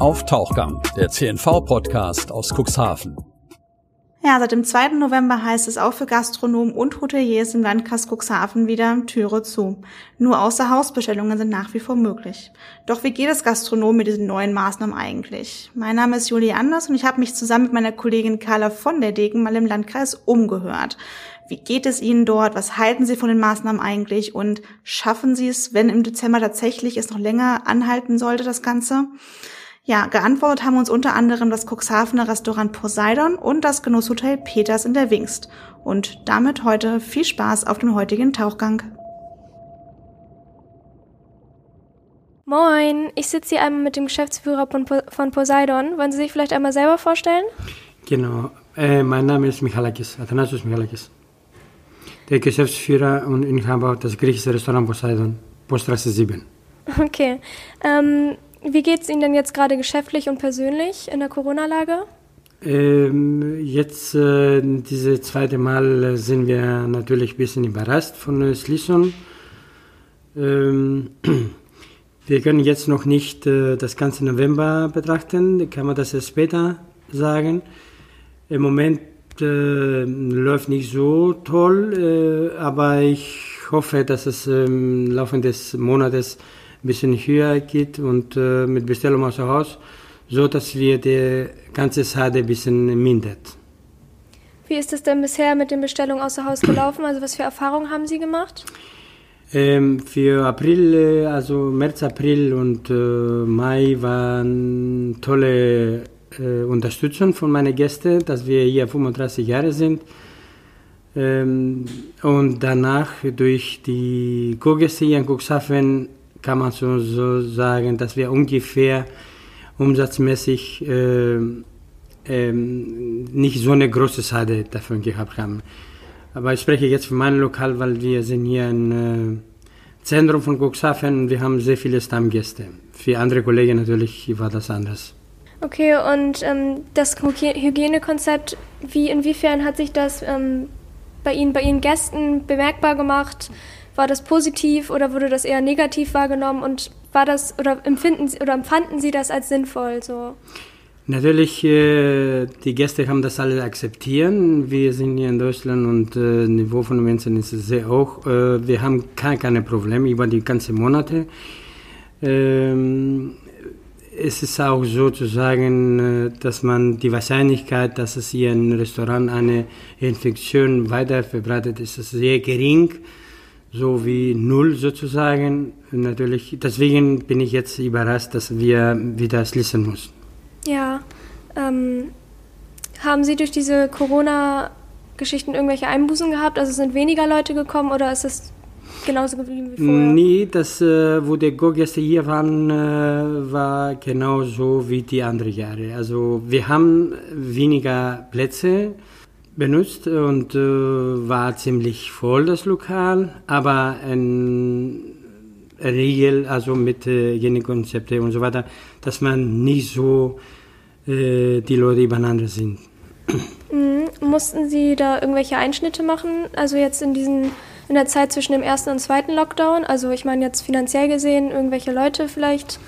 auf Tauchgang, der CNV-Podcast aus Cuxhaven. Ja, seit dem 2. November heißt es auch für Gastronomen und Hoteliers im Landkreis Cuxhaven wieder Türe zu. Nur Außerhausbestellungen sind nach wie vor möglich. Doch wie geht es Gastronomen mit diesen neuen Maßnahmen eigentlich? Mein Name ist Julie Anders und ich habe mich zusammen mit meiner Kollegin Carla von der Degen mal im Landkreis umgehört. Wie geht es Ihnen dort? Was halten Sie von den Maßnahmen eigentlich? Und schaffen Sie es, wenn im Dezember tatsächlich es noch länger anhalten sollte, das Ganze? Ja, geantwortet haben uns unter anderem das Cuxhavener Restaurant Poseidon und das Genusshotel Peters in der Wingst. Und damit heute viel Spaß auf dem heutigen Tauchgang. Moin, ich sitze hier einmal mit dem Geschäftsführer von Poseidon. Wollen Sie sich vielleicht einmal selber vorstellen? Genau, äh, mein Name ist Michalakis, Athanasius Michalakis. Der Geschäftsführer und Inhaber des griechischen Restaurant Poseidon, Poststraße 7. Okay, ähm, wie geht es Ihnen denn jetzt gerade geschäftlich und persönlich in der Corona-Lage? Ähm, jetzt, äh, diese zweite Mal, äh, sind wir natürlich ein bisschen überrascht von der Schließung. Ähm, wir können jetzt noch nicht äh, das ganze November betrachten, kann man das erst später sagen. Im Moment äh, läuft nicht so toll, äh, aber ich hoffe, dass es im Laufe des Monats ein bisschen höher geht und äh, mit Bestellung außer Haus, so dass wir die ganze Sache ein bisschen mindert. Wie ist es denn bisher mit den Bestellungen außer Haus gelaufen? Also was für Erfahrungen haben Sie gemacht? Ähm, für April, äh, also März, April und äh, Mai waren tolle äh, Unterstützung von meinen Gästen, dass wir hier 35 Jahre sind. Ähm, und danach durch die Kurgäste hier in Cuxhaven kann man so, so sagen, dass wir ungefähr umsatzmäßig äh, äh, nicht so eine große Seite davon gehabt haben. Aber ich spreche jetzt von meinem Lokal, weil wir sind hier im äh, Zentrum von Cuxhaven und wir haben sehr viele Stammgäste. Für andere Kollegen natürlich war das anders. Okay, und ähm, das Hygienekonzept, wie inwiefern hat sich das ähm, bei Ihnen, bei Ihren Gästen bemerkbar gemacht? War das positiv oder wurde das eher negativ wahrgenommen und war das oder empfinden Sie oder empfanden Sie das als sinnvoll so? Natürlich, äh, die Gäste haben das alle akzeptieren. Wir sind hier in Deutschland und äh, Niveau von Menschen ist sehr hoch. Äh, wir haben keine, keine Probleme über die ganzen Monate. Ähm, es ist auch so zu sagen, dass man die Wahrscheinlichkeit, dass es hier im Restaurant eine Infektion weiter verbreitet ist, ist sehr gering so wie null sozusagen. Natürlich, deswegen bin ich jetzt überrascht, dass wir wieder schließen müssen. Ja, ähm, haben Sie durch diese Corona-Geschichten irgendwelche Einbußen gehabt? Also sind weniger Leute gekommen oder ist es genauso geblieben wie vorher? Nee, das, äh, wo die Go-Gäste hier waren, äh, war genauso wie die anderen Jahre. Also wir haben weniger Plätze benutzt und äh, war ziemlich voll das Lokal, aber ein Regel, also mit äh, Hygienekonzepte und so weiter, dass man nicht so äh, die Leute übereinander sind. Mhm. Mussten Sie da irgendwelche Einschnitte machen? Also jetzt in diesen in der Zeit zwischen dem ersten und zweiten Lockdown? Also ich meine jetzt finanziell gesehen, irgendwelche Leute vielleicht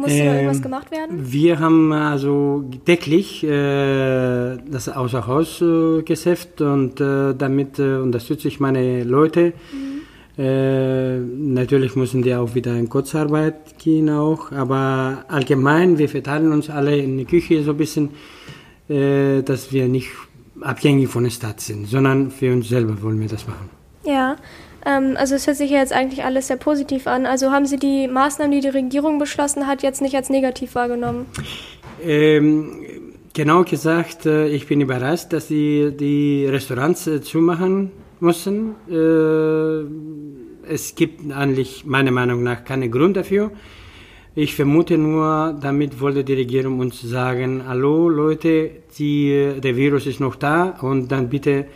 muss ähm, da irgendwas gemacht werden? Wir haben also täglich äh, das Außerhausgeschäft und äh, damit äh, unterstütze ich meine Leute. Mhm. Äh, natürlich müssen die auch wieder in Kurzarbeit gehen auch, aber allgemein, wir verteilen uns alle in die Küche so ein bisschen, äh, dass wir nicht abhängig von der Stadt sind, sondern für uns selber wollen wir das machen. Ja, ähm, also es hört sich ja jetzt eigentlich alles sehr positiv an. Also haben Sie die Maßnahmen, die die Regierung beschlossen hat, jetzt nicht als negativ wahrgenommen? Ähm, genau gesagt, äh, ich bin überrascht, dass sie die Restaurants äh, zumachen müssen. Äh, es gibt eigentlich meiner Meinung nach keinen Grund dafür. Ich vermute nur, damit wollte die Regierung uns sagen, hallo Leute, die, der Virus ist noch da und dann bitte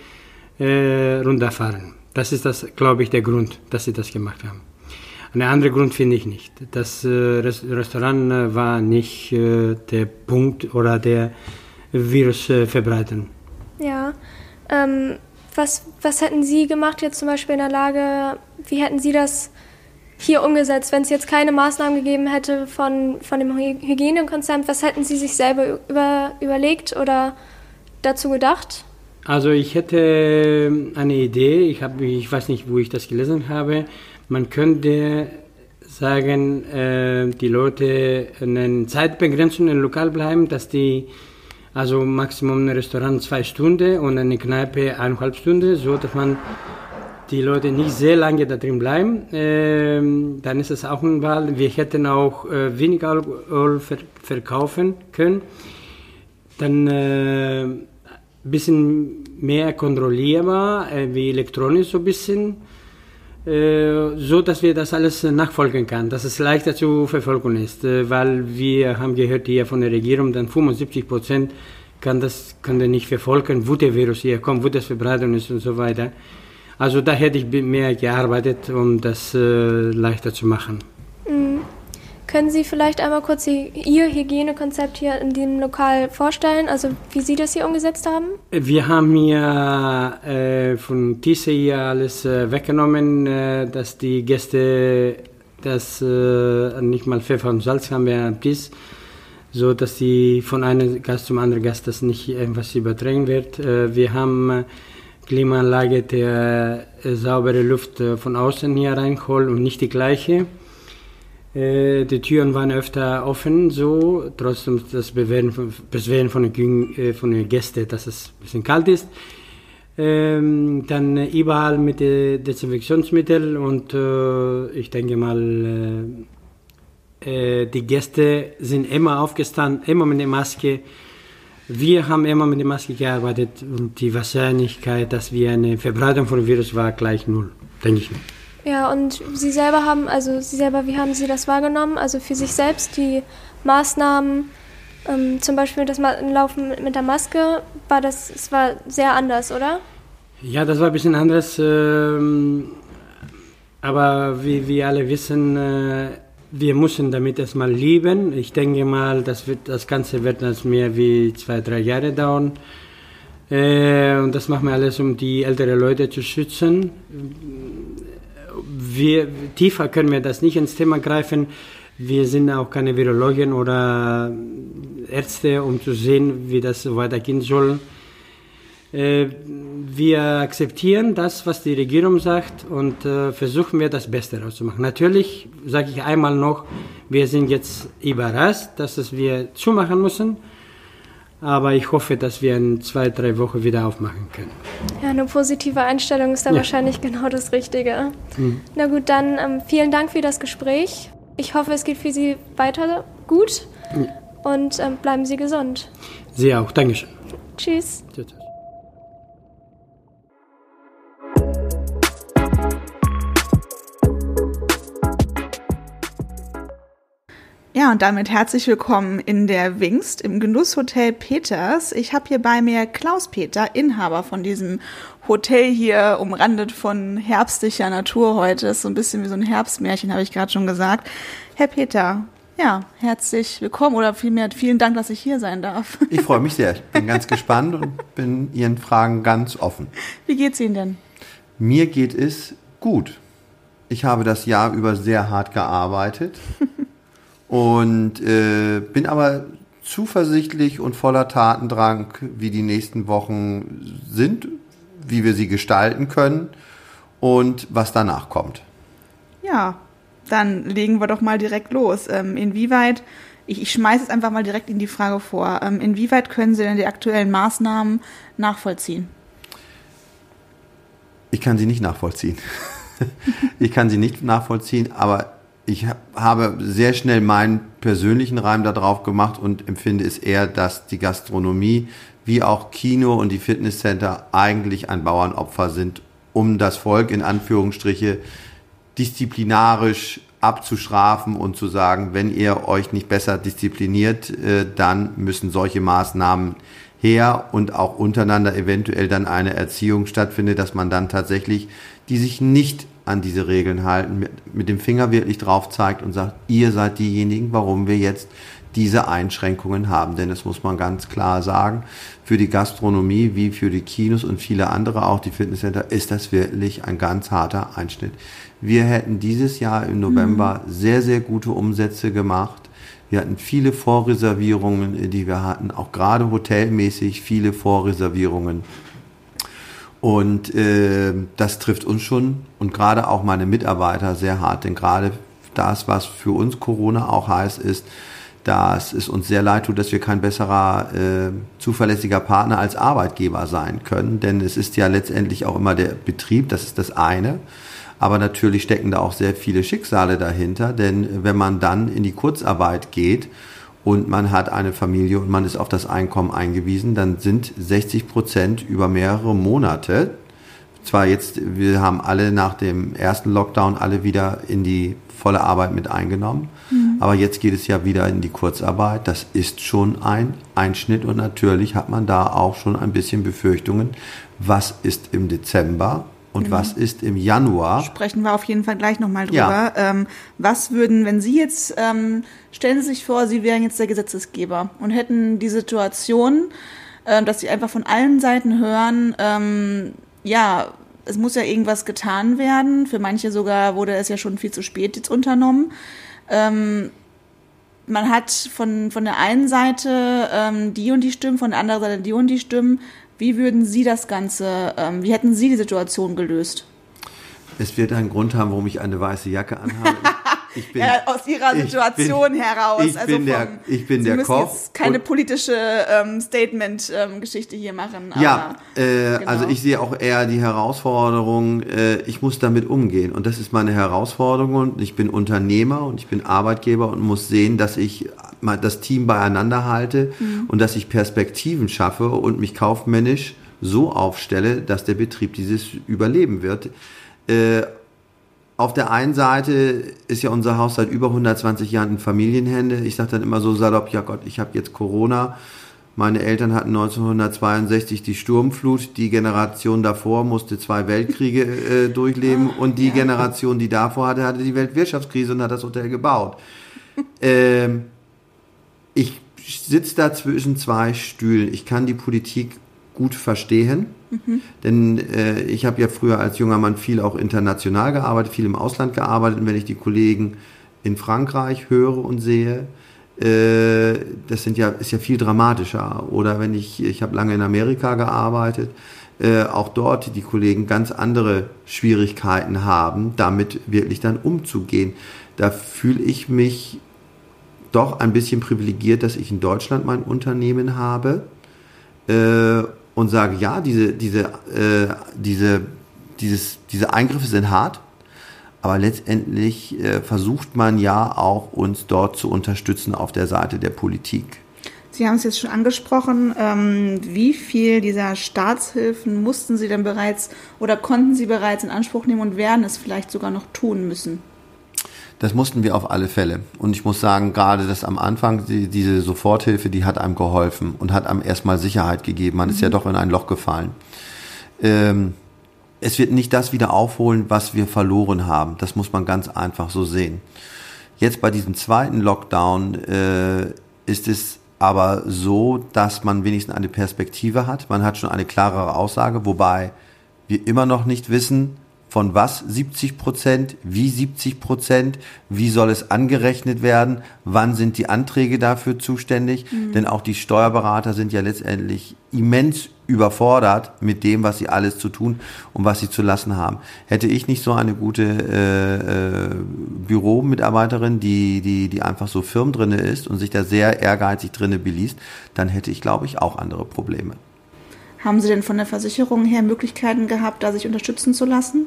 äh, runterfahren. Das ist das, glaube ich, der Grund, dass sie das gemacht haben. Einen anderen Grund finde ich nicht. Das äh, Restaurant äh, war nicht äh, der Punkt oder der Virus verbreiten. Ja. Ähm, was, was hätten Sie gemacht jetzt zum Beispiel in der Lage, wie hätten Sie das hier umgesetzt, wenn es jetzt keine Maßnahmen gegeben hätte von, von dem Hygienekonzept? Was hätten Sie sich selber über, überlegt oder dazu gedacht? Also ich hätte eine Idee, ich, hab, ich weiß nicht, wo ich das gelesen habe. Man könnte sagen, äh, die Leute eine Zeitbegrenzung im Lokal bleiben, dass die also Maximum ein Restaurant zwei Stunden und eine Kneipe eineinhalb Stunden, so dass man die Leute nicht sehr lange da drin bleiben. Ähm, dann ist es auch ein Wahl. Wir hätten auch äh, weniger Alkohol ver verkaufen können. Dann äh, bisschen mehr kontrollierbar, äh, wie elektronisch so ein bisschen. Äh, so dass wir das alles nachfolgen können, dass es leichter zu verfolgen ist, äh, weil wir haben gehört hier von der Regierung, dann 75 Prozent kann das kann der nicht verfolgen, wo der Virus hier kommt, wo das Verbreitung ist und so weiter. Also da hätte ich mehr gearbeitet, um das leichter zu machen. Können Sie vielleicht einmal kurz Ihr Hygienekonzept hier in dem Lokal vorstellen, also wie Sie das hier umgesetzt haben? Wir haben hier äh, von Tisse hier alles äh, weggenommen, äh, dass die Gäste das äh, nicht mal Pfeffer und Salz haben wir am Tisch, so dass die von einem Gast zum anderen Gast das nicht irgendwas übertragen wird. Äh, wir haben äh, Klimaanlage, der saubere Luft von außen hier reinholt und nicht die gleiche. Äh, die Türen waren öfter offen, so, trotzdem das Beschwerden von, Beschwerden von, den, äh, von den Gästen, dass es ein bisschen kalt ist. Ähm, dann äh, überall mit äh, Desinfektionsmittel und äh, ich denke mal, äh, die Gäste sind immer aufgestanden, immer mit der Maske. Wir haben immer mit der Maske gearbeitet und die Wahrscheinlichkeit, dass wir eine Verbreitung von Virus war, gleich null, denke ich. Ja, und Sie selber haben, also Sie selber, wie haben Sie das wahrgenommen? Also für sich selbst die Maßnahmen, ähm, zum Beispiel das Laufen mit der Maske, war das, es war sehr anders, oder? Ja, das war ein bisschen anders. Ähm, aber wie wir alle wissen, äh, wir müssen damit erstmal leben. Ich denke mal, das, wird, das Ganze wird das mehr wie zwei, drei Jahre dauern. Äh, und das machen wir alles, um die älteren Leute zu schützen wir, tiefer können wir das nicht ins Thema greifen. Wir sind auch keine Virologen oder Ärzte, um zu sehen, wie das weitergehen soll. Äh, wir akzeptieren das, was die Regierung sagt und äh, versuchen wir das Beste daraus zu machen. Natürlich sage ich einmal noch, wir sind jetzt überrascht, dass es wir zumachen müssen. Aber ich hoffe, dass wir in zwei, drei Wochen wieder aufmachen können. Ja, eine positive Einstellung ist da ja. wahrscheinlich genau das Richtige. Mhm. Na gut, dann ähm, vielen Dank für das Gespräch. Ich hoffe, es geht für Sie weiter gut ja. und ähm, bleiben Sie gesund. Sie auch. Dankeschön. Tschüss. Tschüss. Ja, und damit herzlich willkommen in der Wingst im Genusshotel Peters. Ich habe hier bei mir Klaus Peter, Inhaber von diesem Hotel hier, umrandet von herbstlicher Natur heute. Ist so ein bisschen wie so ein Herbstmärchen, habe ich gerade schon gesagt. Herr Peter, ja, herzlich willkommen oder vielmehr vielen Dank, dass ich hier sein darf. Ich freue mich sehr. Ich bin ganz gespannt und bin Ihren Fragen ganz offen. Wie geht's Ihnen denn? Mir geht es gut. Ich habe das Jahr über sehr hart gearbeitet. Und äh, bin aber zuversichtlich und voller Tatendrang, wie die nächsten Wochen sind, wie wir sie gestalten können und was danach kommt. Ja, dann legen wir doch mal direkt los. Ähm, inwieweit, ich, ich schmeiße es einfach mal direkt in die Frage vor, ähm, inwieweit können Sie denn die aktuellen Maßnahmen nachvollziehen? Ich kann sie nicht nachvollziehen. ich kann sie nicht nachvollziehen, aber ich habe sehr schnell meinen persönlichen Reim darauf gemacht und empfinde es eher, dass die Gastronomie wie auch Kino und die Fitnesscenter eigentlich ein Bauernopfer sind, um das Volk in Anführungsstriche disziplinarisch abzustrafen und zu sagen, wenn ihr euch nicht besser diszipliniert, äh, dann müssen solche Maßnahmen her und auch untereinander eventuell dann eine Erziehung stattfindet, dass man dann tatsächlich die sich nicht an diese Regeln halten, mit, mit dem Finger wirklich drauf zeigt und sagt, ihr seid diejenigen, warum wir jetzt diese Einschränkungen haben. Denn das muss man ganz klar sagen, für die Gastronomie wie für die Kinos und viele andere, auch die Fitnesscenter, ist das wirklich ein ganz harter Einschnitt. Wir hätten dieses Jahr im November mhm. sehr, sehr gute Umsätze gemacht. Wir hatten viele Vorreservierungen, die wir hatten, auch gerade hotelmäßig viele Vorreservierungen. Und äh, das trifft uns schon und gerade auch meine Mitarbeiter sehr hart, denn gerade das, was für uns Corona auch heißt, ist, dass es uns sehr leid tut, dass wir kein besserer äh, zuverlässiger Partner als Arbeitgeber sein können. Denn es ist ja letztendlich auch immer der Betrieb, das ist das eine. Aber natürlich stecken da auch sehr viele Schicksale dahinter, denn wenn man dann in die Kurzarbeit geht und man hat eine Familie und man ist auf das Einkommen eingewiesen, dann sind 60 Prozent über mehrere Monate zwar jetzt, wir haben alle nach dem ersten Lockdown alle wieder in die volle Arbeit mit eingenommen, mhm. aber jetzt geht es ja wieder in die Kurzarbeit. Das ist schon ein Einschnitt und natürlich hat man da auch schon ein bisschen Befürchtungen, was ist im Dezember und genau. was ist im Januar? Sprechen wir auf jeden Fall gleich nochmal drüber. Ja. Ähm, was würden, wenn Sie jetzt, ähm, stellen Sie sich vor, Sie wären jetzt der Gesetzesgeber und hätten die Situation, äh, dass Sie einfach von allen Seiten hören, ähm, ja, es muss ja irgendwas getan werden. Für manche sogar wurde es ja schon viel zu spät jetzt unternommen. Ähm, man hat von, von der einen Seite ähm, die und die Stimmen, von der anderen Seite die und die Stimmen. Wie würden Sie das Ganze, ähm, wie hätten Sie die Situation gelöst? Es wird einen Grund haben, warum ich eine weiße Jacke anhabe. Ich bin, ja, aus ihrer Situation bin, heraus. Ich also bin der, ich bin Sie der Koch. Jetzt keine politische ähm, Statement-Geschichte ähm, hier machen. ja, äh, genau. also ich sehe auch eher die Herausforderung, äh, ich muss damit umgehen. Und das ist meine Herausforderung. Und ich bin Unternehmer und ich bin Arbeitgeber und muss sehen, dass ich das Team beieinander halte mhm. und dass ich Perspektiven schaffe und mich kaufmännisch so aufstelle, dass der Betrieb dieses überleben wird. Äh, auf der einen Seite ist ja unser Haus seit über 120 Jahren in Familienhände. Ich sage dann immer so salopp, ja Gott, ich habe jetzt Corona. Meine Eltern hatten 1962 die Sturmflut. Die Generation davor musste zwei Weltkriege äh, durchleben. Ah, und die ja. Generation, die davor hatte, hatte die Weltwirtschaftskrise und hat das Hotel gebaut. ähm, ich sitze da zwischen zwei Stühlen. Ich kann die Politik gut verstehen. Denn äh, ich habe ja früher als junger Mann viel auch international gearbeitet, viel im Ausland gearbeitet. Und wenn ich die Kollegen in Frankreich höre und sehe, äh, das sind ja, ist ja viel dramatischer. Oder wenn ich, ich habe lange in Amerika gearbeitet, äh, auch dort die Kollegen ganz andere Schwierigkeiten haben, damit wirklich dann umzugehen. Da fühle ich mich doch ein bisschen privilegiert, dass ich in Deutschland mein Unternehmen habe. Äh, und sage, ja, diese, diese, äh, diese, dieses, diese Eingriffe sind hart, aber letztendlich äh, versucht man ja auch uns dort zu unterstützen auf der Seite der Politik. Sie haben es jetzt schon angesprochen. Ähm, wie viel dieser Staatshilfen mussten Sie denn bereits oder konnten Sie bereits in Anspruch nehmen und werden es vielleicht sogar noch tun müssen? Das mussten wir auf alle Fälle. Und ich muss sagen, gerade das am Anfang, die, diese Soforthilfe, die hat einem geholfen und hat einem erstmal Sicherheit gegeben. Man mhm. ist ja mhm. doch in ein Loch gefallen. Ähm, es wird nicht das wieder aufholen, was wir verloren haben. Das muss man ganz einfach so sehen. Jetzt bei diesem zweiten Lockdown äh, ist es aber so, dass man wenigstens eine Perspektive hat. Man hat schon eine klarere Aussage, wobei wir immer noch nicht wissen, von was 70 Prozent, wie 70 Prozent, wie soll es angerechnet werden, wann sind die Anträge dafür zuständig, mhm. denn auch die Steuerberater sind ja letztendlich immens überfordert mit dem, was sie alles zu tun und was sie zu lassen haben. Hätte ich nicht so eine gute äh, äh, Büromitarbeiterin, die, die, die einfach so firm drinne ist und sich da sehr ehrgeizig drinne beliest, dann hätte ich, glaube ich, auch andere Probleme. Haben Sie denn von der Versicherung her Möglichkeiten gehabt, da sich unterstützen zu lassen?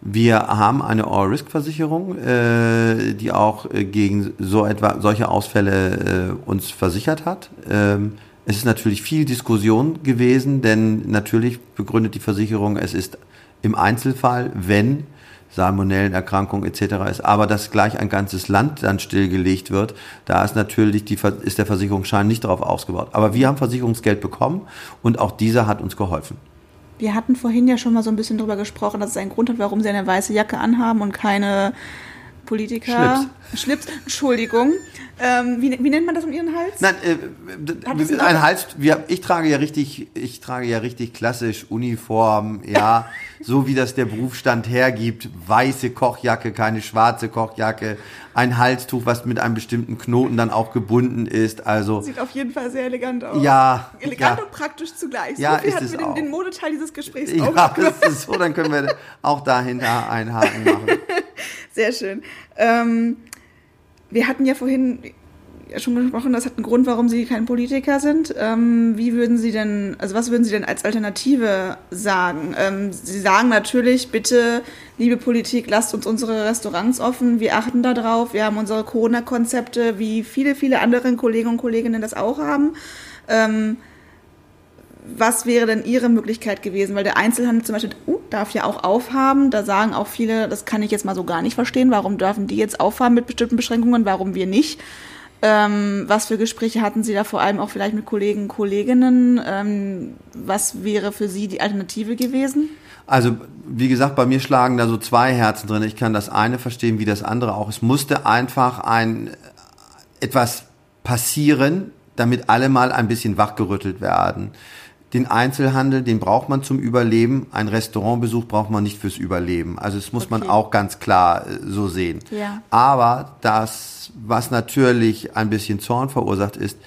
Wir haben eine All-Risk-Versicherung, äh, die auch äh, gegen so etwa solche Ausfälle äh, uns versichert hat. Ähm, es ist natürlich viel Diskussion gewesen, denn natürlich begründet die Versicherung, es ist im Einzelfall, wenn Salmonellenerkrankung etc. ist, aber dass gleich ein ganzes Land dann stillgelegt wird, da ist natürlich die, ist der Versicherungsschein nicht darauf ausgebaut. Aber wir haben Versicherungsgeld bekommen und auch dieser hat uns geholfen. Wir hatten vorhin ja schon mal so ein bisschen darüber gesprochen, dass es einen Grund hat, warum Sie eine weiße Jacke anhaben und keine Politiker. Schlips. Schlips, Entschuldigung. Ähm, wie, wie nennt man das um Ihren Hals? Nein, äh, ein Hals. Wir, ich trage ja richtig, ich trage ja richtig klassisch Uniform, ja, so wie das der Berufsstand hergibt. Weiße Kochjacke, keine schwarze Kochjacke, ein Halstuch, was mit einem bestimmten Knoten dann auch gebunden ist. Also Sieht auf jeden Fall sehr elegant aus. ja, Elegant ja. und praktisch zugleich. Ja, so viel ist es wir den, auch. den Modeteil dieses Gesprächs Ja, auch das ist so, dann können wir auch dahinter einen Haken machen. Sehr schön. Ähm, wir hatten ja vorhin schon gesprochen, das hat einen Grund, warum Sie kein Politiker sind. Ähm, wie würden Sie denn, also was würden Sie denn als Alternative sagen? Ähm, Sie sagen natürlich, bitte, liebe Politik, lasst uns unsere Restaurants offen. Wir achten da drauf. Wir haben unsere Corona-Konzepte, wie viele, viele andere Kollegen und Kolleginnen das auch haben. Was wäre denn Ihre Möglichkeit gewesen? Weil der Einzelhandel zum Beispiel uh, darf ja auch aufhaben. Da sagen auch viele, das kann ich jetzt mal so gar nicht verstehen. Warum dürfen die jetzt aufhaben mit bestimmten Beschränkungen, warum wir nicht? Ähm, was für Gespräche hatten Sie da vor allem auch vielleicht mit Kollegen Kolleginnen? Ähm, was wäre für Sie die Alternative gewesen? Also, wie gesagt, bei mir schlagen da so zwei Herzen drin. Ich kann das eine verstehen, wie das andere auch. Es musste einfach ein etwas passieren, damit alle mal ein bisschen wachgerüttelt werden. Den Einzelhandel, den braucht man zum Überleben. Ein Restaurantbesuch braucht man nicht fürs Überleben. Also das muss man Okay. auch ganz klar äh, so sehen. Ja. Aber das, was natürlich ein bisschen Zorn verursacht, ist,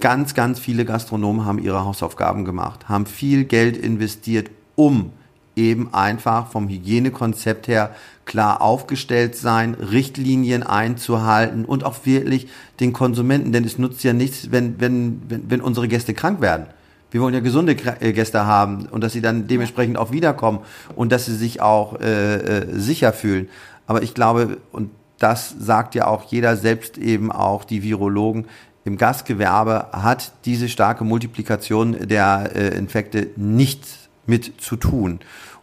ganz, ganz viele Gastronomen haben ihre Hausaufgaben gemacht, haben viel Geld investiert, um eben einfach vom Hygienekonzept her klar aufgestellt sein, Richtlinien einzuhalten und auch wirklich den Konsumenten, denn es nutzt ja nichts, wenn, wenn, wenn, wenn unsere Gäste krank werden. Wir wollen ja gesunde äh, Gäste haben und dass sie dann dementsprechend auch wiederkommen und dass sie sich auch äh, äh, sicher fühlen. Aber ich glaube, und das sagt ja auch jeder, selbst eben auch die Virologen, im Gastgewerbe hat diese starke Multiplikation der äh, Infekte nichts mit zu tun.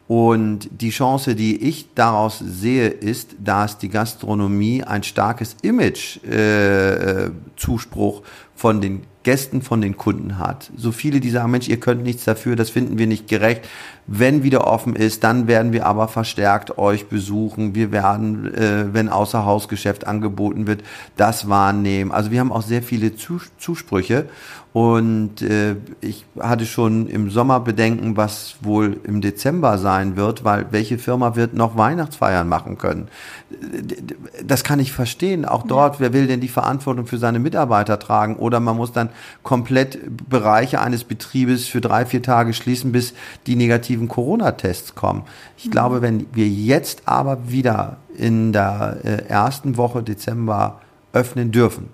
Und die Chance, die ich daraus sehe, ist, dass die Gastronomie ein starkes Image-Zuspruch von den Gästen, von den Kunden hat. So viele, die sagen, Mensch, ihr könnt nichts dafür, das finden wir nicht gerecht. Wenn wieder offen ist, dann werden wir aber verstärkt euch besuchen. Wir werden, äh, wenn Außerhausgeschäft angeboten wird, das wahrnehmen. Also wir haben auch sehr viele Zus Zusprüche. Und äh, ich hatte schon im Sommer Bedenken, was wohl im Dezember sein wird, weil welche Firma wird noch Weihnachtsfeiern machen können? Das kann ich verstehen. Auch dort, wer will denn die Verantwortung für seine Mitarbeiter tragen? Oder man muss dann komplett Bereiche eines Betriebes für drei, vier Tage schließen, bis die negativen Corona-Tests kommen. Ich glaube, wenn wir jetzt aber wieder in der äh, ersten Woche Dezember öffnen dürfen,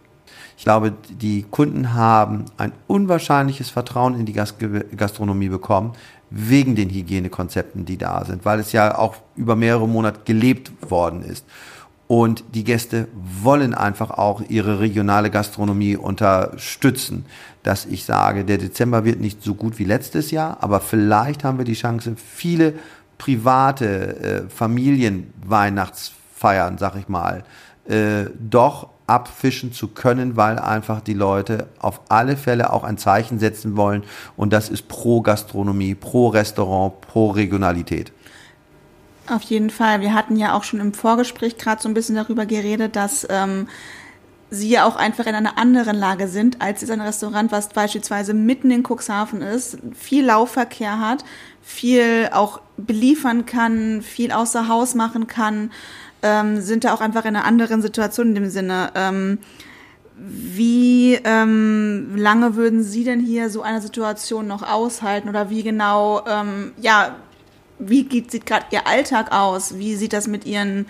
ich glaube, die Kunden haben ein unwahrscheinliches Vertrauen in die Gastge Gastronomie bekommen, wegen den Hygienekonzepten, die da sind, weil es ja auch über mehrere Monate gelebt worden ist. Und die Gäste wollen einfach auch ihre regionale Gastronomie unterstützen. Dass ich sage, der Dezember wird nicht so gut wie letztes Jahr, aber vielleicht haben wir die Chance, viele private äh, Familienweihnachtsfeiern, sag ich mal, äh, doch abfischen zu können, weil einfach die Leute auf alle Fälle auch ein Zeichen setzen wollen. Und das ist pro Gastronomie, pro Restaurant, pro Regionalität. Auf jeden Fall. Wir hatten ja auch schon im Vorgespräch gerade so ein bisschen darüber geredet, dass ähm, sie ja auch einfach in einer anderen Lage sind, als jetzt ein Restaurant, was beispielsweise mitten in Cuxhaven ist, viel Laufverkehr hat, viel auch beliefern kann, viel außer Haus machen kann, ähm, sind da auch einfach in einer anderen Situation in dem Sinne. Ähm, wie ähm, lange würden Sie denn hier so eine Situation noch aushalten oder wie genau, ähm, ja, wie geht, sieht gerade Ihr Alltag aus? Wie sieht das mit Ihren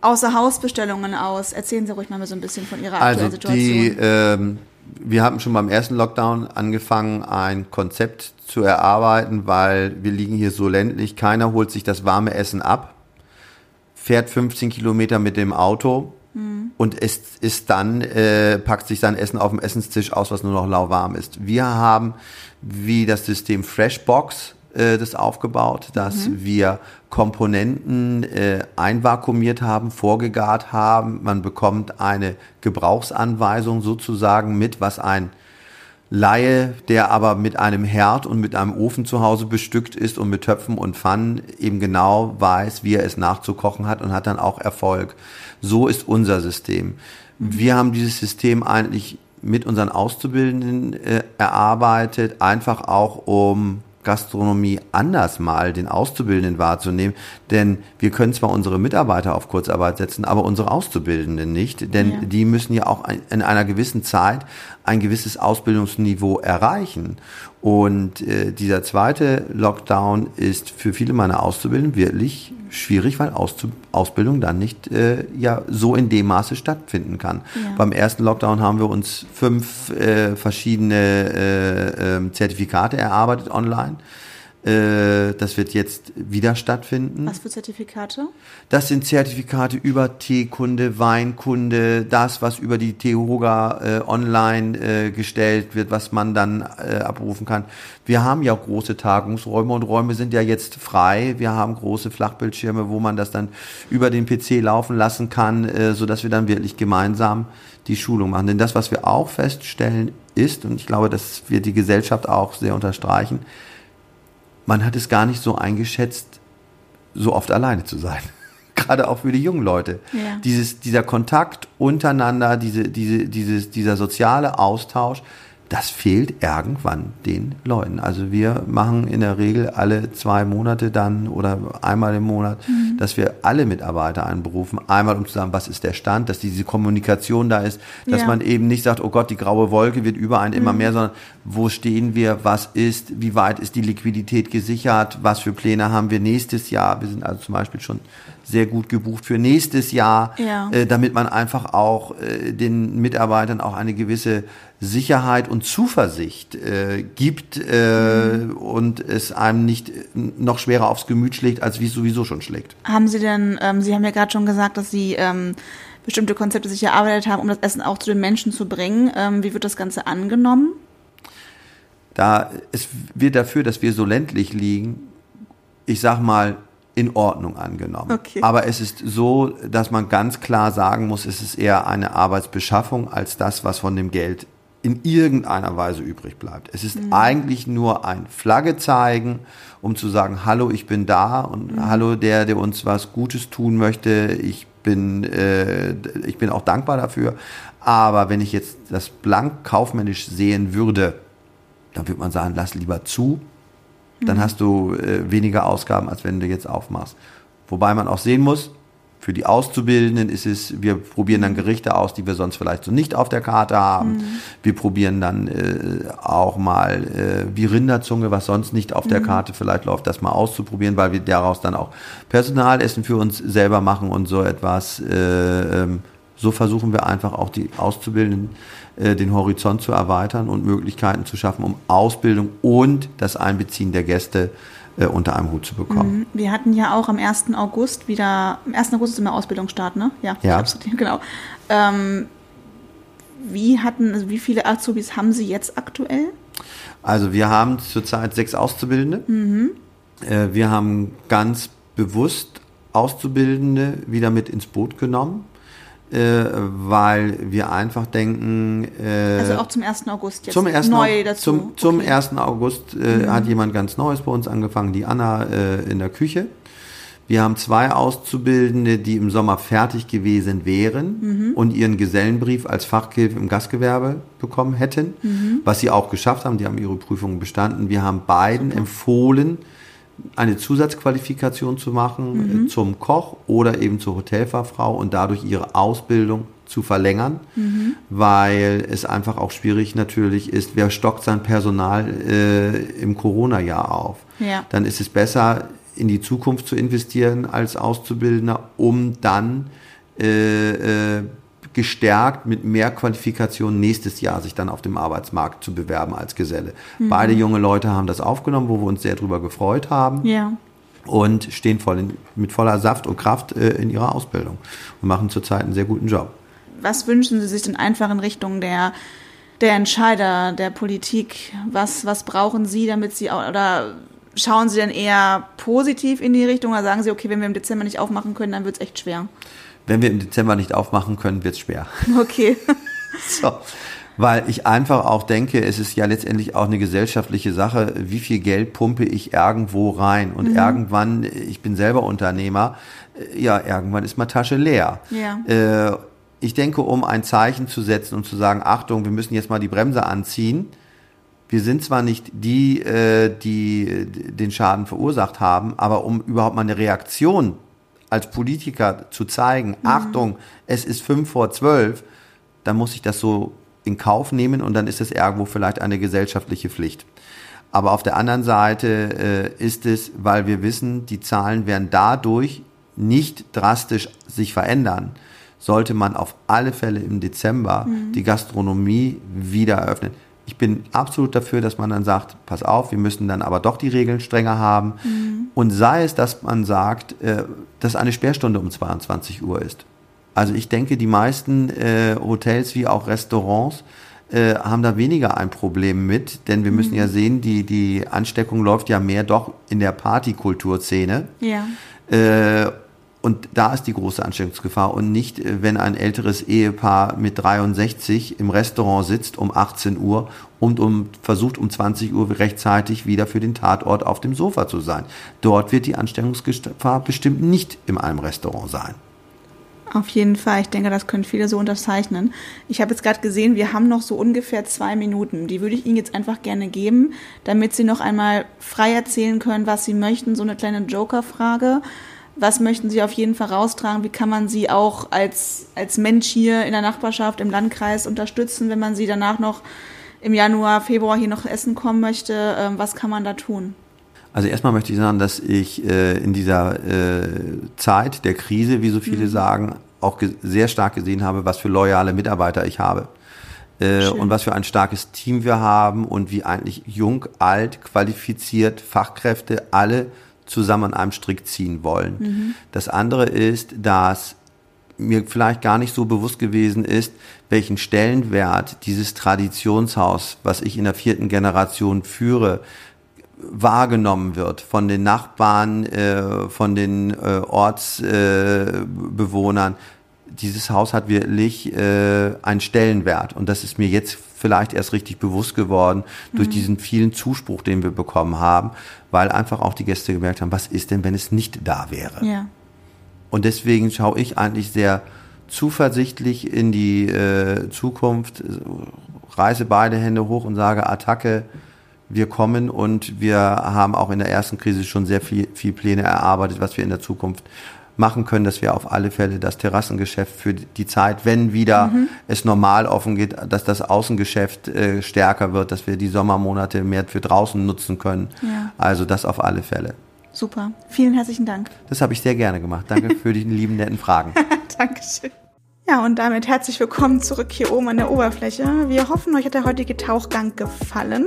Außerhausbestellungen aus? Erzählen Sie ruhig mal so ein bisschen von Ihrer Also aktuellen Situation. die, ähm, wir haben schon beim ersten Lockdown angefangen, ein Konzept zu erarbeiten, weil wir liegen hier so ländlich. Keiner holt sich das warme Essen ab, fährt 15 Kilometer mit dem Auto und es ist dann, äh, packt sich sein Essen auf dem Essenstisch aus, was nur noch lauwarm ist. Wir haben wie das System Freshbox äh, das aufgebaut, dass wir Komponenten äh, einvakuumiert haben, vorgegart haben. Man bekommt eine Gebrauchsanweisung sozusagen mit, was ein Laie, der aber mit einem Herd und mit einem Ofen zu Hause bestückt ist und mit Töpfen und Pfannen eben genau weiß, wie er es nachzukochen hat und hat dann auch Erfolg. So ist unser System. Wir haben dieses System eigentlich mit unseren Auszubildenden äh, erarbeitet, einfach auch um Gastronomie anders mal den Auszubildenden wahrzunehmen. Denn wir können zwar unsere Mitarbeiter auf Kurzarbeit setzen, aber unsere Auszubildenden nicht. Denn ja. die müssen ja auch in einer gewissen Zeit ein gewisses Ausbildungsniveau erreichen. Und äh, dieser zweite Lockdown ist für viele meiner Auszubildenden wirklich schwierig, weil Auszu Ausbildung dann nicht äh, ja so in dem Maße stattfinden kann. Ja. Beim ersten Lockdown haben wir uns fünf äh, verschiedene äh, ähm, Zertifikate erarbeitet online äh, das wird jetzt wieder stattfinden. Was für Zertifikate? Das sind Zertifikate über Teekunde, Weinkunde, das, was über die Teehoga äh, online äh, gestellt wird, was man dann äh, abrufen kann. Wir haben ja große Tagungsräume und Räume sind ja jetzt frei. Wir haben große Flachbildschirme, wo man das dann über den PC laufen lassen kann, äh, so dass wir dann wirklich gemeinsam die Schulung machen. Denn das, was wir auch feststellen, ist, und ich glaube, dass wir die Gesellschaft auch sehr unterstreichen, man hat es gar nicht so eingeschätzt, so oft alleine zu sein. Gerade auch für die jungen Leute. Ja. Dieses, dieser Kontakt untereinander, diese, diese, dieses, dieser soziale Austausch, das fehlt irgendwann den Leuten. Also wir machen in der Regel alle zwei Monate dann oder einmal im Monat, mhm. dass wir alle Mitarbeiter einberufen. Einmal um zu sagen, was ist der Stand, dass diese Kommunikation da ist, dass ja. man eben nicht sagt, oh Gott, die graue Wolke wird über einen mhm. immer mehr, sondern wo stehen wir, was ist, wie weit ist die Liquidität gesichert, was für Pläne haben wir nächstes Jahr. Wir sind also zum Beispiel schon sehr gut gebucht für nächstes Jahr, ja. äh, damit man einfach auch äh, den Mitarbeitern auch eine gewisse Sicherheit und Zuversicht äh, gibt äh, mhm. und es einem nicht noch schwerer aufs Gemüt schlägt, als wie es sowieso schon schlägt. Haben Sie denn, ähm, Sie haben ja gerade schon gesagt, dass Sie ähm, bestimmte Konzepte sich erarbeitet haben, um das Essen auch zu den Menschen zu bringen. Ähm, wie wird das Ganze angenommen? Da es wird dafür, dass wir so ländlich liegen, ich sag mal, in Ordnung angenommen. Okay. Aber es ist so, dass man ganz klar sagen muss, es ist eher eine Arbeitsbeschaffung als das, was von dem Geld in irgendeiner Weise übrig bleibt. Es ist mhm. eigentlich nur ein Flagge zeigen, um zu sagen, hallo, ich bin da und mhm. hallo der, der uns was Gutes tun möchte. Ich bin, äh, ich bin auch dankbar dafür. Aber wenn ich jetzt das blank kaufmännisch sehen würde, dann würde man sagen, lass lieber zu. Dann mhm. hast du äh, weniger Ausgaben, als wenn du jetzt aufmachst. Wobei man auch sehen muss, für die Auszubildenden ist es, wir probieren dann Gerichte aus, die wir sonst vielleicht so nicht auf der Karte haben. Mhm. Wir probieren dann äh, auch mal äh, wie Rinderzunge, was sonst nicht auf mhm. der Karte vielleicht läuft, das mal auszuprobieren, weil wir daraus dann auch Personalessen für uns selber machen und so etwas. Äh, ähm, so versuchen wir einfach auch die Auszubildenden äh, den Horizont zu erweitern und Möglichkeiten zu schaffen, um Ausbildung und das Einbeziehen der Gäste äh, unter einem Hut zu bekommen. Mhm. Wir hatten ja auch am 1. August wieder, am 1. August ist immer Ausbildungsstart, ne? Ja, ja. genau. Ähm, wie hatten, also wie viele Azubis haben Sie jetzt aktuell? Also wir haben zurzeit sechs Auszubildende. Mhm. Äh, wir haben ganz bewusst Auszubildende wieder mit ins Boot genommen äh, weil wir einfach denken. Äh, also auch zum 1. August jetzt zum 1. neu dazu. Zum, zum okay. 1. August äh, mhm. hat jemand ganz Neues bei uns angefangen, die Anna äh, in der Küche. Wir haben zwei Auszubildende, die im Sommer fertig gewesen wären mhm. und ihren Gesellenbrief als Fachhilfe im Gastgewerbe bekommen hätten, mhm. was sie auch geschafft haben. Die haben ihre Prüfungen bestanden. Wir haben beiden Super. empfohlen, eine Zusatzqualifikation zu machen mhm. Äh, zum Koch oder eben zur Hotelfachfrau und dadurch ihre Ausbildung zu verlängern, mhm. weil es einfach auch schwierig natürlich ist, wer stockt sein Personal äh, im Corona-Jahr auf. Ja. Dann ist es besser, in die Zukunft zu investieren als Auszubildender, um dann äh, äh, gestärkt mit mehr Qualifikation nächstes Jahr sich dann auf dem Arbeitsmarkt zu bewerben als Geselle. Mhm. Beide junge Leute haben das aufgenommen, wo wir uns sehr drüber gefreut haben. Ja. Und stehen voll in, mit voller Saft und Kraft äh, in ihrer Ausbildung und machen zurzeit einen sehr guten Job. Was wünschen Sie sich denn einfach in Richtung der, der Entscheider, der Politik? Was, was brauchen Sie, damit Sie auch, oder schauen Sie denn eher positiv in die Richtung oder sagen Sie, okay, wenn wir im Dezember nicht aufmachen können, dann wird es echt schwer? Wenn wir im Dezember nicht aufmachen können, wird es schwer. Okay. so. Weil ich einfach auch denke, es ist ja letztendlich auch eine gesellschaftliche Sache, wie viel Geld pumpe ich irgendwo rein. Und mhm. irgendwann, ich bin selber Unternehmer, äh, ja, irgendwann ist meine Tasche leer. Ja. Äh, ich denke, um ein Zeichen zu setzen und zu sagen, Achtung, wir müssen jetzt mal die Bremse anziehen. Wir sind zwar nicht die, äh, die den Schaden verursacht haben, aber um überhaupt mal eine Reaktion als Politiker zu zeigen, mhm. Achtung, es ist fünf vor zwölf, dann muss ich das so in Kauf nehmen und dann ist es irgendwo vielleicht eine gesellschaftliche Pflicht. Aber auf der anderen Seite äh, ist es, weil wir wissen, die Zahlen werden dadurch nicht drastisch sich verändern, sollte man auf alle Fälle im Dezember mhm. die Gastronomie wieder eröffnen. Ich bin absolut dafür, dass man dann sagt, pass auf, wir müssen dann aber doch die Regeln strenger haben. Mhm. Und sei es, dass man sagt, äh, dass eine Sperrstunde um 22 Uhr ist. Also ich denke, die meisten äh, Hotels wie auch Restaurants äh, haben da weniger ein Problem mit, denn wir müssen mhm. ja sehen, die, die Ansteckung läuft ja mehr doch in der Partykulturszene. Ja. Äh, und da ist die große Ansteckungsgefahr und nicht, äh, wenn ein älteres Ehepaar mit 63 im Restaurant sitzt um 18 Uhr und um, versucht um 20 Uhr rechtzeitig wieder für den Tatort auf dem Sofa zu sein. Dort wird die Ansteckungsgefahr bestimmt nicht in einem Restaurant sein. Auf jeden Fall. Ich denke, das können viele so unterzeichnen. Ich habe jetzt gerade gesehen, wir haben noch so ungefähr zwei Minuten. Die würde ich Ihnen jetzt einfach gerne geben, damit Sie noch einmal frei erzählen können, was Sie möchten. So eine kleine Joker-Frage. Was möchten Sie auf jeden Fall raustragen? Wie kann man Sie auch als, als Mensch hier in der Nachbarschaft, im Landkreis unterstützen, wenn man Sie danach noch im Januar, Februar hier noch essen kommen möchte? Ähm, was kann man da tun? Also erstmal möchte ich sagen, dass ich äh, in dieser äh, Zeit der Krise, wie so viele mhm. sagen, auch sehr stark gesehen habe, was für loyale Mitarbeiter ich habe. Äh, und was für ein starkes Team wir haben und wie eigentlich jung, alt, qualifiziert, Fachkräfte alle zusammen an einem Strick ziehen wollen. Mhm. Das andere ist, dass mir vielleicht gar nicht so bewusst gewesen ist, welchen Stellenwert dieses Traditionshaus, was ich in der vierten Generation führe, wahrgenommen wird von den Nachbarn, äh, von den äh, Ortsbewohnern. Äh, Dieses Haus hat wirklich äh, einen Stellenwert und das ist mir jetzt vielleicht erst richtig bewusst geworden durch mhm. diesen vielen Zuspruch, den wir bekommen haben, weil einfach auch die Gäste gemerkt haben, was ist denn, wenn es nicht da wäre? Ja. Und deswegen schaue ich eigentlich sehr zuversichtlich in die äh, Zukunft, reiße beide Hände hoch und sage Attacke wir kommen und wir haben auch in der ersten Krise schon sehr viel, viel Pläne erarbeitet, was wir in der Zukunft machen können, dass wir auf alle Fälle das Terrassengeschäft für die Zeit, wenn wieder mhm. es normal offen geht, dass das Außengeschäft äh, stärker wird, dass wir die Sommermonate mehr für draußen nutzen können. Ja. Also das auf alle Fälle. Super. Vielen herzlichen Dank. Das habe ich sehr gerne gemacht. Danke für die lieben netten Fragen. Dankeschön. Ja, und damit herzlich willkommen zurück hier oben an der Oberfläche. Wir hoffen, euch hat der heutige Tauchgang gefallen.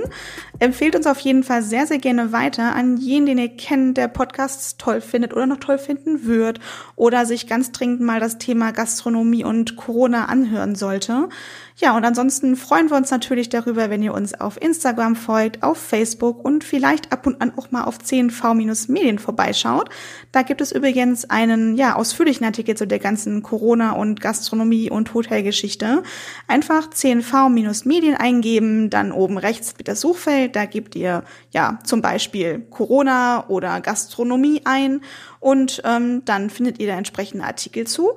Empfehlt uns auf jeden Fall sehr, sehr gerne weiter an jeden, den ihr kennt, der Podcasts toll findet oder noch toll finden wird oder sich ganz dringend mal das Thema Gastronomie und Corona anhören sollte. Ja, und ansonsten freuen wir uns natürlich darüber, wenn ihr uns auf Instagram folgt, auf Facebook und vielleicht ab und an auch mal auf 10v-Medien vorbeischaut. Da gibt es übrigens einen, ja, ausführlichen Artikel zu der ganzen Corona- und Gastronomie- und Hotelgeschichte. Einfach 10v-Medien eingeben, dann oben rechts wird das Suchfeld, da gebt ihr, ja, zum Beispiel Corona oder Gastronomie ein und ähm, dann findet ihr da entsprechende Artikel zu.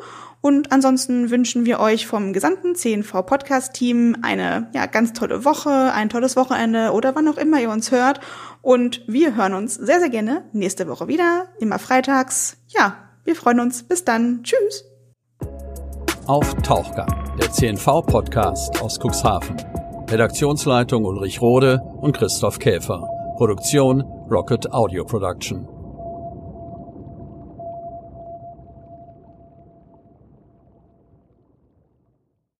Und ansonsten wünschen wir euch vom gesamten CNV Podcast Team eine ja, ganz tolle Woche, ein tolles Wochenende oder wann auch immer ihr uns hört. Und wir hören uns sehr, sehr gerne nächste Woche wieder, immer freitags. Ja, wir freuen uns. Bis dann. Tschüss. Auf Tauchgang, der CNV Podcast aus Cuxhaven. Redaktionsleitung Ulrich Rode und Christoph Käfer. Produktion Rocket Audio Production.